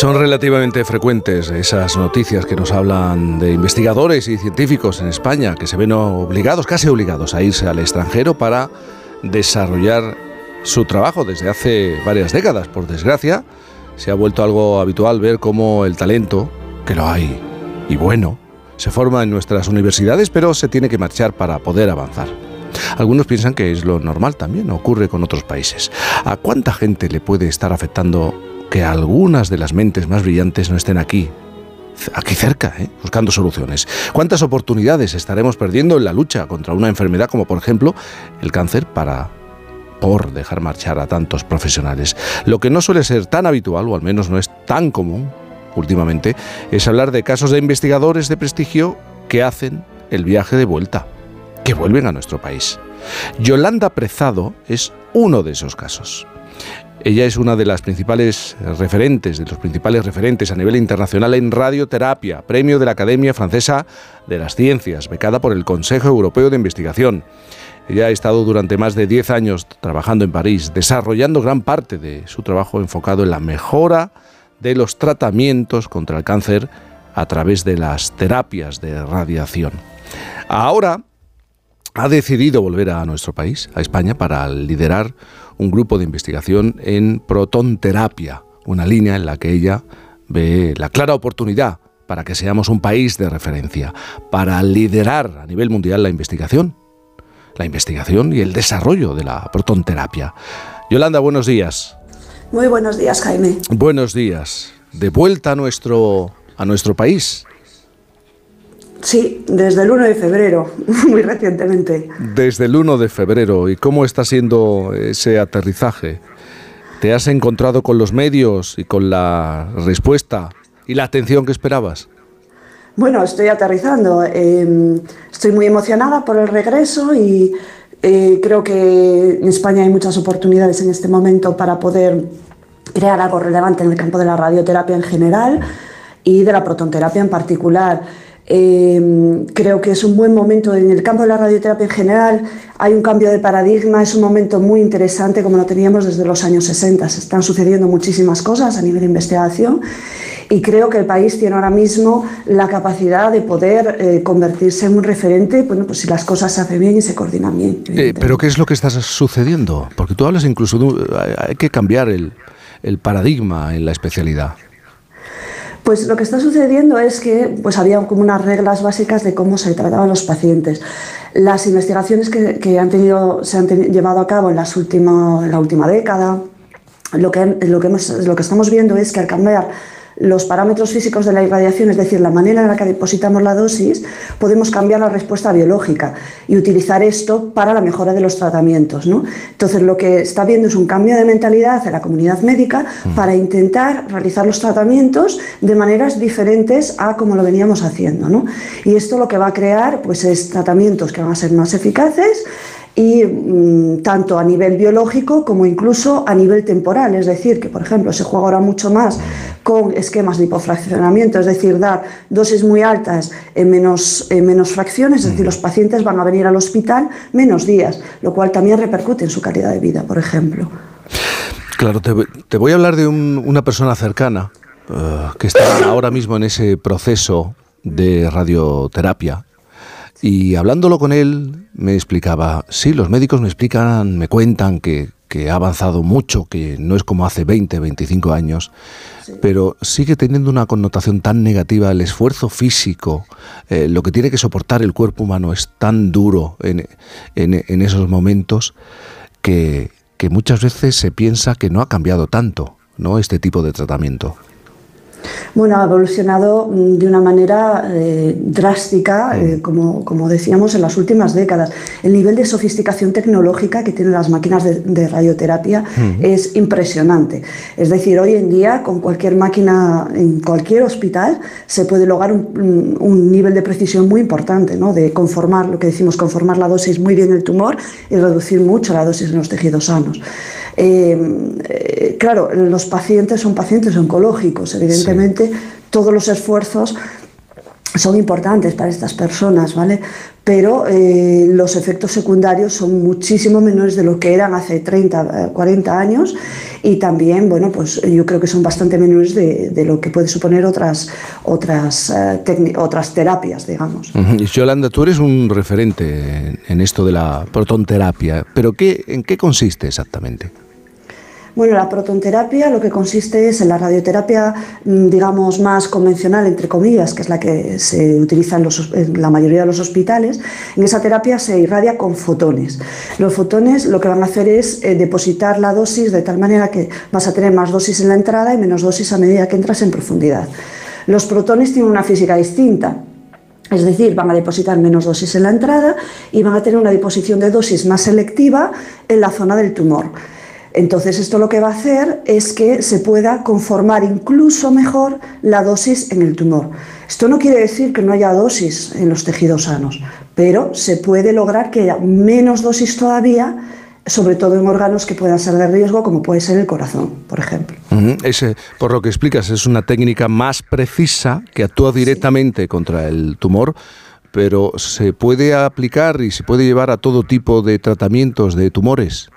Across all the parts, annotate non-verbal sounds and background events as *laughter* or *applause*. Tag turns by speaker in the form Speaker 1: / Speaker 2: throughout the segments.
Speaker 1: Son relativamente frecuentes esas noticias que nos hablan de investigadores y científicos en España que se ven obligados, casi obligados, a irse al extranjero para desarrollar su trabajo desde hace varias décadas. Por desgracia, se ha vuelto algo habitual ver cómo el talento, que lo hay, y bueno, se forma en nuestras universidades, pero se tiene que marchar para poder avanzar. Algunos piensan que es lo normal también, ocurre con otros países. ¿A cuánta gente le puede estar afectando que algunas de las mentes más brillantes no estén aquí, aquí cerca, ¿eh? buscando soluciones. ¿Cuántas oportunidades estaremos perdiendo en la lucha contra una enfermedad como por ejemplo el cáncer para por dejar marchar a tantos profesionales? Lo que no suele ser tan habitual, o al menos no es tan común últimamente, es hablar de casos de investigadores de prestigio que hacen el viaje de vuelta, que vuelven a nuestro país. Yolanda Prezado es uno de esos casos. Ella es una de las principales referentes, de los principales referentes a nivel internacional en radioterapia, premio de la Academia Francesa de las Ciencias, becada por el Consejo Europeo de Investigación. Ella ha estado durante más de 10 años trabajando en París, desarrollando gran parte de su trabajo enfocado en la mejora de los tratamientos contra el cáncer a través de las terapias de radiación. Ahora ha decidido volver a nuestro país, a España, para liderar un grupo de investigación en protonterapia, una línea en la que ella ve la clara oportunidad para que seamos un país de referencia, para liderar a nivel mundial la investigación, la investigación y el desarrollo de la protonterapia. Yolanda, buenos días.
Speaker 2: Muy buenos días, Jaime.
Speaker 1: Buenos días. De vuelta a nuestro, a nuestro país.
Speaker 2: Sí, desde el 1 de febrero, *laughs* muy recientemente.
Speaker 1: Desde el 1 de febrero. ¿Y cómo está siendo ese aterrizaje? ¿Te has encontrado con los medios y con la respuesta y la atención que esperabas?
Speaker 2: Bueno, estoy aterrizando. Em, estoy muy emocionada por el regreso y eh, creo que en España hay muchas oportunidades en este momento para poder crear algo relevante en el campo de la radioterapia en general y de la protonterapia en particular. Em, creo que es un buen momento en el campo de la radioterapia en general. Hay un cambio de paradigma, es un momento muy interesante como lo teníamos desde los años 60. Se están sucediendo muchísimas cosas a nivel de investigación y creo que el país tiene ahora mismo la capacidad de poder eh, convertirse en un referente, bueno, pues si las cosas se hacen bien y se coordinan bien.
Speaker 1: Eh, pero ¿qué es lo que está sucediendo? Porque tú hablas incluso de hay que cambiar el, el paradigma en la especialidad.
Speaker 2: Pues lo que está sucediendo es que pues había como unas reglas básicas de cómo se trataban los pacientes. Las investigaciones que, han tenido, se han llevado a cabo en, las en la última década, lo que, lo, que lo que estamos viendo es que al cambiar los parámetros físicos de la irradiación, es decir, la manera en la que depositamos la dosis, podemos cambiar la respuesta biológica y utilizar esto para la mejora de los tratamientos. ¿no? Entonces, lo que está viendo es un cambio de mentalidad en la comunidad médica para intentar realizar los tratamientos de maneras diferentes a como lo veníamos haciendo. ¿no? Y esto lo que va a crear pues, es tratamientos que van a ser más eficaces, y mm, tanto a nivel biológico como incluso a nivel temporal. Es decir, que por ejemplo se juega ahora mucho más con esquemas de hipofraccionamiento, es decir, dar dosis muy altas en menos, en menos fracciones, es decir, los pacientes van a venir al hospital menos días, lo cual también repercute en su calidad de vida, por ejemplo.
Speaker 1: Claro, te, voy a hablar de una persona cercana eh, que está ahora mismo en ese proceso de radioterapia y hablándolo con él, me explicaba, sí, los médicos me explican, me cuentan que, ha avanzado mucho, que no es como hace 20, 25 años, pero sigue teniendo una connotación tan negativa. El esfuerzo físico, eh, lo que tiene que soportar el cuerpo humano es tan duro en, en, esos momentos que, que muchas veces se piensa que no ha cambiado tanto ¿no? este tipo de tratamiento.
Speaker 2: Bueno, ha evolucionado mm, de una manera eh, drástica, eh, mm. como, como, decíamos, en las últimas décadas. El nivel de sofisticación tecnológica que tienen las máquinas de, radioterapia mm. es impresionante. Es decir, hoy en día, con cualquier máquina en cualquier hospital, se puede lograr un, un nivel de precisión muy importante, ¿no? de conformar, lo que decimos, conformar la dosis muy bien del tumor y reducir mucho la dosis en los tejidos sanos. Eh, eh, claro, los pacientes son pacientes oncológicos, evidentemente todos los esfuerzos son importantes para estas personas, ¿vale? Pero eh, los efectos secundarios son muchísimo menores de lo que eran hace 30, 40 eh, años y también, bueno, pues yo creo que son bastante menores de, lo que puede suponer otras, otras, eh, otras terapias, digamos.
Speaker 1: Y Yolanda, tú eres un referente en esto de la protonterapia, pero ¿qué, ¿en qué consiste exactamente?
Speaker 2: Bueno, la protonterapia lo que consiste es en la radioterapia, mm, digamos, más convencional, entre comillas, que es la que se utiliza en, la mayoría de los hospitales. En esa terapia se irradia con fotones. Los fotones lo que van a hacer es eh, depositar la dosis de tal manera que vas a tener más dosis en la entrada y menos dosis a medida que entras en profundidad. Los protones tienen una física distinta. Es decir, van a depositar menos dosis en la entrada y van a tener una deposición de dosis más selectiva en la zona del tumor. Entonces esto lo que va a hacer es que se pueda conformar incluso mejor la dosis en el tumor. Esto no quiere decir que no haya dosis en los tejidos sanos, pero se puede lograr que haya menos dosis todavía, sobre todo en órganos que puedan ser de riesgo, como puede ser el corazón, por ejemplo.
Speaker 1: Ese, por lo que explicas, es una técnica más precisa que actúa directamente contra el tumor pero se puede aplicar y se puede llevar a todo tipo de tratamientos de tumores.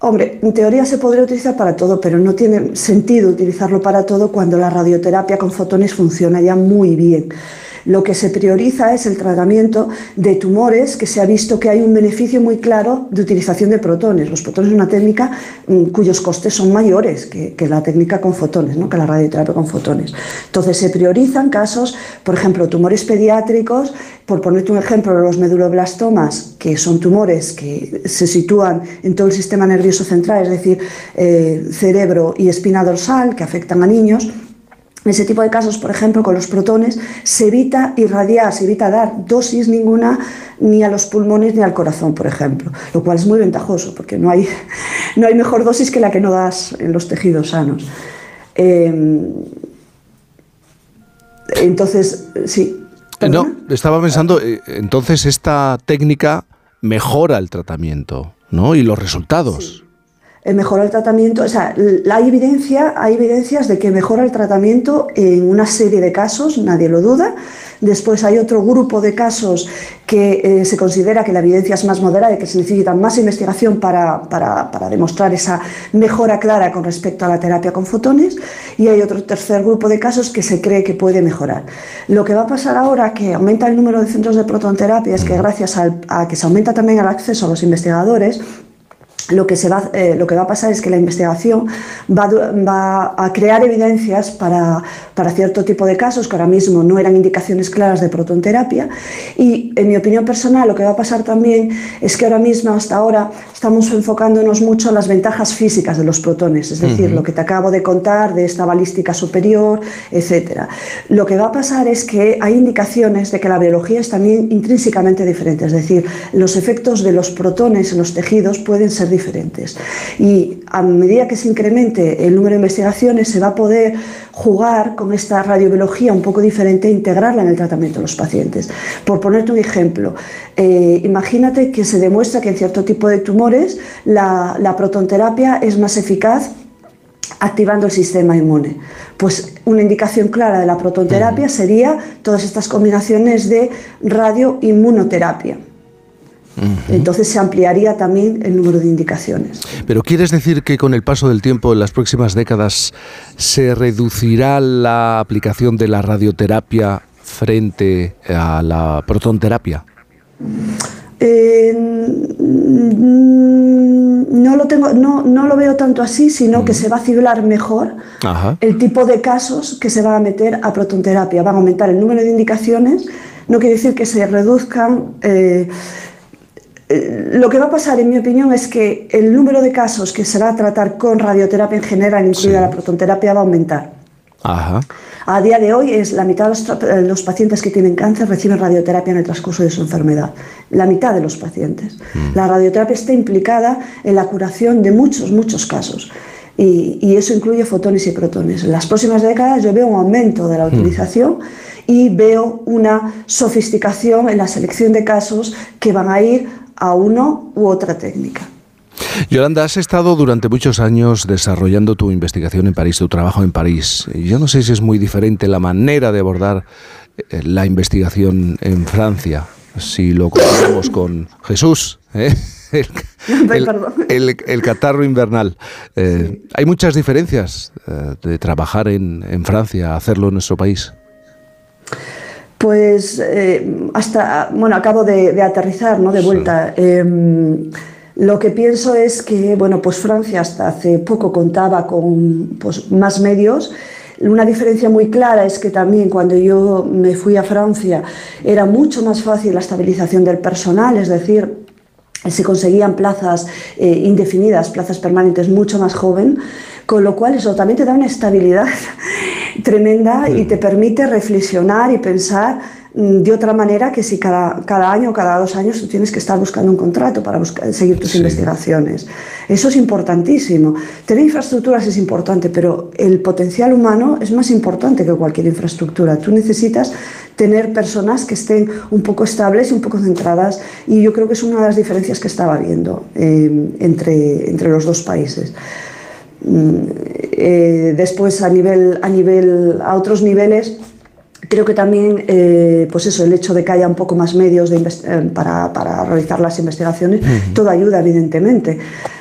Speaker 2: Hombre, en teoría se podría utilizar para todo, pero no tiene sentido utilizarlo para todo cuando la radioterapia con fotones funciona ya muy bien. Lo que se prioriza es el tratamiento de tumores que se ha visto que hay un beneficio muy claro de utilización de protones. Los protones es una técnica mm, cuyos costes son mayores que, la técnica con fotones, ¿no? que la radioterapia con fotones. Entonces se priorizan casos, por ejemplo, tumores pediátricos, por ponerte un ejemplo, los meduloblastomas, que son tumores que se sitúan en todo el sistema nervioso central, es decir, eh, cerebro y espina dorsal, que afectan a niños en ese tipo de casos, por ejemplo, con los protones, se evita irradiar, se evita dar dosis ninguna ni a los pulmones ni al corazón, por ejemplo, lo cual es muy ventajoso porque no hay, *laughs* no hay mejor dosis que la que no das en los tejidos sanos. Em, entonces, sí.
Speaker 1: No, estaba pensando, eh, entonces esta técnica mejora el tratamiento, ¿no? Y los resultados.
Speaker 2: Eh, mejora el tratamiento, o sea, hay, evidencia, hay evidencias de que mejora el tratamiento en una serie de casos, nadie lo duda. Después hay otro grupo de casos que eh, se considera que la evidencia es más moderada y que se necesita más investigación para, para, para, demostrar esa mejora clara con respecto a la terapia con fotones. Y hay otro tercer grupo de casos que se cree que puede mejorar. Lo que va a pasar ahora, que aumenta el número de centros de protonterapia, es que gracias a que se aumenta también el acceso a los investigadores, lo que, se va, eh, lo que va a pasar es que la investigación va, a crear evidencias para, cierto tipo de casos que ahora mismo no eran indicaciones claras de protonterapia y en mi opinión personal lo que va a pasar también es que ahora mismo hasta ahora estamos enfocándonos mucho en las ventajas físicas de los protones, es decir, lo que te acabo de contar de esta balística superior, etc. Lo que va a pasar es que hay indicaciones de que la biología es también intrínsecamente diferente, es decir, los efectos de los protones en los tejidos pueden ser diferentes diferentes. Y a medida que se incremente el número de investigaciones, se va a poder jugar con esta radiobiología un poco diferente e integrarla en el tratamiento de los pacientes. Por ponerte un ejemplo, eh, imagínate que se demuestra que en cierto tipo de tumores la, la protonterapia es más eficaz activando el sistema inmune. Pues una indicación clara de la protonterapia sería todas estas combinaciones de radioinmunoterapia. Entonces se ampliaría también el número de indicaciones.
Speaker 1: Pero ¿quieres decir que con el paso del tiempo, en las próximas décadas, se reducirá la aplicación de la radioterapia frente a la protonterapia?
Speaker 2: Eh, no lo tengo, no, no, lo veo tanto así, sino que se va a cibrar mejor el tipo de casos que se van a meter a protonterapia. Van a aumentar el número de indicaciones. No quiere decir que se reduzcan eh, lo que va a pasar, en mi opinión, es que el número de casos que se va a tratar con radioterapia en general, incluida la protonterapia, va a aumentar. A día de hoy es la mitad de los, pacientes que tienen cáncer reciben radioterapia en el transcurso de su enfermedad. La mitad de los pacientes. Mm. La radioterapia está implicada en la curación de muchos, muchos casos. Y, eso incluye fotones y protones. En las próximas décadas yo veo un aumento de la mm. utilización y veo una sofisticación en la selección de casos que van a ir a uno u otra técnica.
Speaker 1: Yolanda, has estado durante muchos años desarrollando tu investigación en París, tu trabajo en París. Yo no sé si es muy diferente la manera de abordar eh, la investigación en Francia? Si lo comparamos *coughs* con Jesús, ¿eh? *laughs* el, catarro invernal. Eh, ¿Hay muchas diferencias de trabajar en, Francia a hacerlo en nuestro país?
Speaker 2: Pues hasta, bueno, acabo de, aterrizar, ¿no? De vuelta. Em, lo que pienso es que, bueno, pues Francia hasta hace poco contaba con pues, más medios. Una diferencia muy clara es que también cuando yo me fui a Francia era mucho más fácil la estabilización del personal, es decir, se conseguían plazas eh, indefinidas, plazas permanentes mucho más joven, con lo cual eso también te da una estabilidad tremenda y te permite reflexionar y pensar Mm, de otra manera que si cada, cada año o cada dos años tú tienes que estar buscando un contrato para seguir tus investigaciones. Eso es importantísimo. Tener infraestructuras es importante, pero el potencial humano es más importante que cualquier infraestructura. Tú necesitas tener personas que estén un poco estables y un poco centradas y yo creo que es una de las diferencias que estaba viendo eh, entre, entre los dos países. Eh, después a nivel a nivel a otros niveles Creo que también, eh, pues eso, el hecho de que haya un poco más medios eh, para, para, realizar las investigaciones, todo ayuda, evidentemente.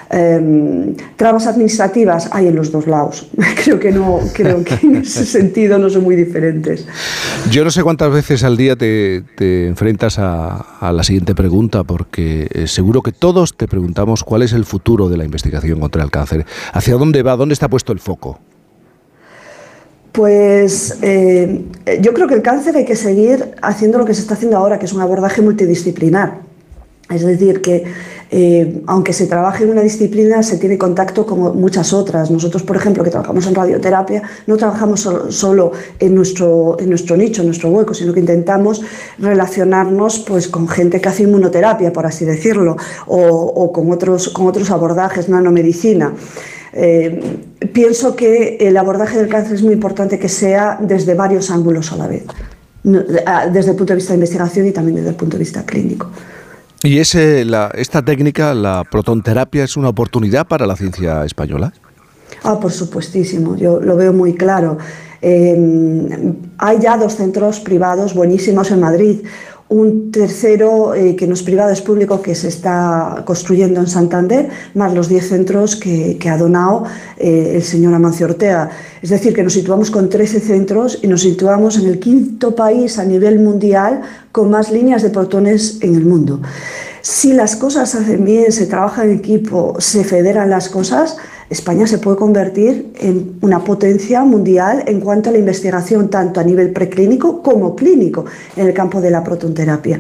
Speaker 2: Em, trabas administrativas hay en los dos lados. *laughs* creo que no, creo que en ese *laughs* sentido no son muy diferentes.
Speaker 1: Yo no sé cuántas veces al día te, te enfrentas a, a, la siguiente pregunta, porque eh, seguro que todos te preguntamos cuál es el futuro de la investigación contra el cáncer. ¿Hacia dónde va? ¿Dónde está puesto el foco?
Speaker 2: Pues eh, yo creo que el cáncer hay que seguir haciendo lo que se está haciendo ahora, que es un abordaje multidisciplinar. Es decir, que eh, aunque se trabaje en una disciplina, se tiene contacto con muchas otras. Nosotros, por ejemplo, que trabajamos en radioterapia, no trabajamos solo, en, nuestro, en nuestro nicho, en nuestro hueco, sino que intentamos relacionarnos pues, con gente que hace inmunoterapia, por así decirlo, o, con, otros, con abordajes, nanomedicina. Eh, pienso que el abordaje del cáncer es muy importante que sea desde varios ángulos a la vez, desde el punto de vista de investigación y también desde el punto de vista clínico.
Speaker 1: ¿Y ese, esta técnica, la protonterapia, es una oportunidad para la ciencia española?
Speaker 2: Ah, por supuestísimo, yo lo veo muy claro. Eh, hay ya dos centros privados buenísimos en Madrid un tercero eh, que no es privado, es público, que se está construyendo en Santander, más los 10 centros que, ha donado eh, el señor Amancio Ortega. Es decir, que nos situamos con 13 centros y nos situamos en el quinto país a nivel mundial con más líneas de protones en el mundo. Si las cosas se hacen bien, se trabaja en equipo, se federan las cosas, España se puede convertir en una potencia mundial en cuanto a la investigación, tanto a nivel preclínico como clínico, en el campo de la protonterapia.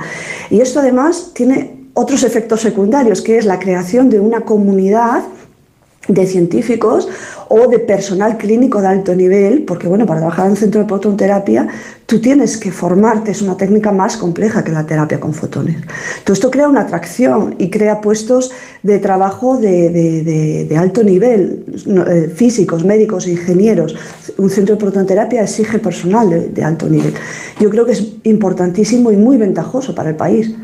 Speaker 2: Y esto además tiene otros efectos secundarios, que es la creación de una comunidad de científicos o de personal clínico de alto nivel, porque bueno, para trabajar en un centro de prototerapia tú tienes que formarte, es una técnica más compleja que la terapia con fotones. Todo esto crea una atracción y crea puestos de trabajo de, alto nivel, eh, físicos, médicos, ingenieros. Un centro de prototerapia exige personal de alto nivel. Yo creo que es importantísimo y muy ventajoso para el país.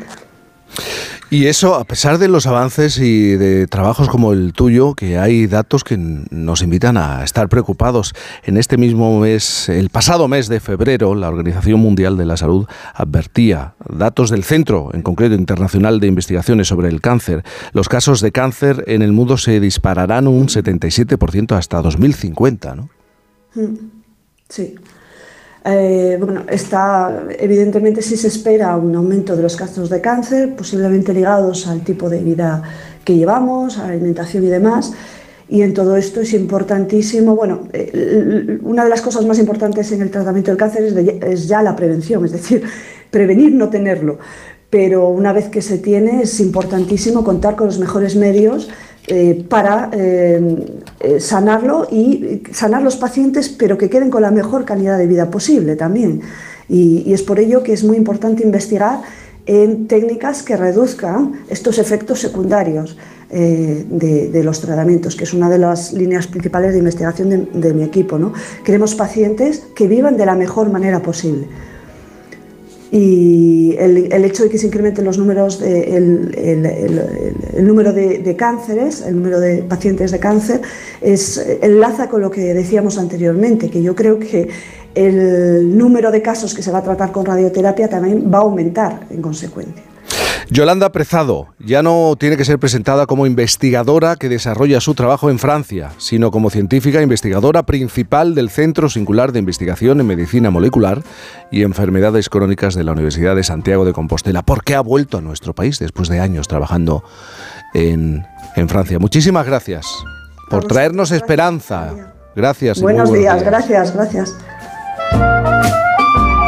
Speaker 1: Y eso, a pesar de los avances y de trabajos como el tuyo, que hay datos que nos invitan a estar preocupados. En este mismo mes, el pasado mes de febrero, la Organización Mundial de la Salud advertía datos del Centro, en concreto Internacional de Investigaciones sobre el Cáncer. Los casos de cáncer en el mundo se dispararán un 77% hasta 2050, ¿no?
Speaker 2: Mm, sí. Eh, bueno, está, evidentemente sí se espera un aumento de los casos de cáncer, posiblemente ligados al tipo de vida que llevamos, a la alimentación y demás. Y en todo esto es importantísimo, bueno, eh, una de las cosas más importantes en el tratamiento del cáncer es, es ya la prevención, es decir, *laughs* prevenir no tenerlo. Pero una vez que se tiene es importantísimo contar con los mejores medios eh, para eh, eh, sanarlo y sanar los pacientes, pero que queden con la mejor calidad de vida posible también. Y, es por ello que es muy importante investigar en técnicas que reduzcan estos efectos secundarios de, los tratamientos, que es una de las líneas principales de investigación de, de mi equipo. ¿no? Queremos pacientes que vivan de la mejor manera posible y el, hecho de que se incrementen los números, el, número de, cánceres, el número de pacientes de cáncer, es, enlaza con lo que decíamos anteriormente, que yo creo que el número de casos que se va a tratar con radioterapia también va a aumentar en consecuencia.
Speaker 1: Yolanda Prezado ya no tiene que ser presentada como investigadora que desarrolla su trabajo en Francia, sino como científica investigadora principal del Centro Singular de Investigación en Medicina Molecular y Enfermedades Crónicas de la Universidad de Santiago de Compostela, porque ha vuelto a nuestro país después de años trabajando en, Francia. Muchísimas gracias por traernos esperanza. Gracias.
Speaker 2: Buenos, días, gracias, gracias.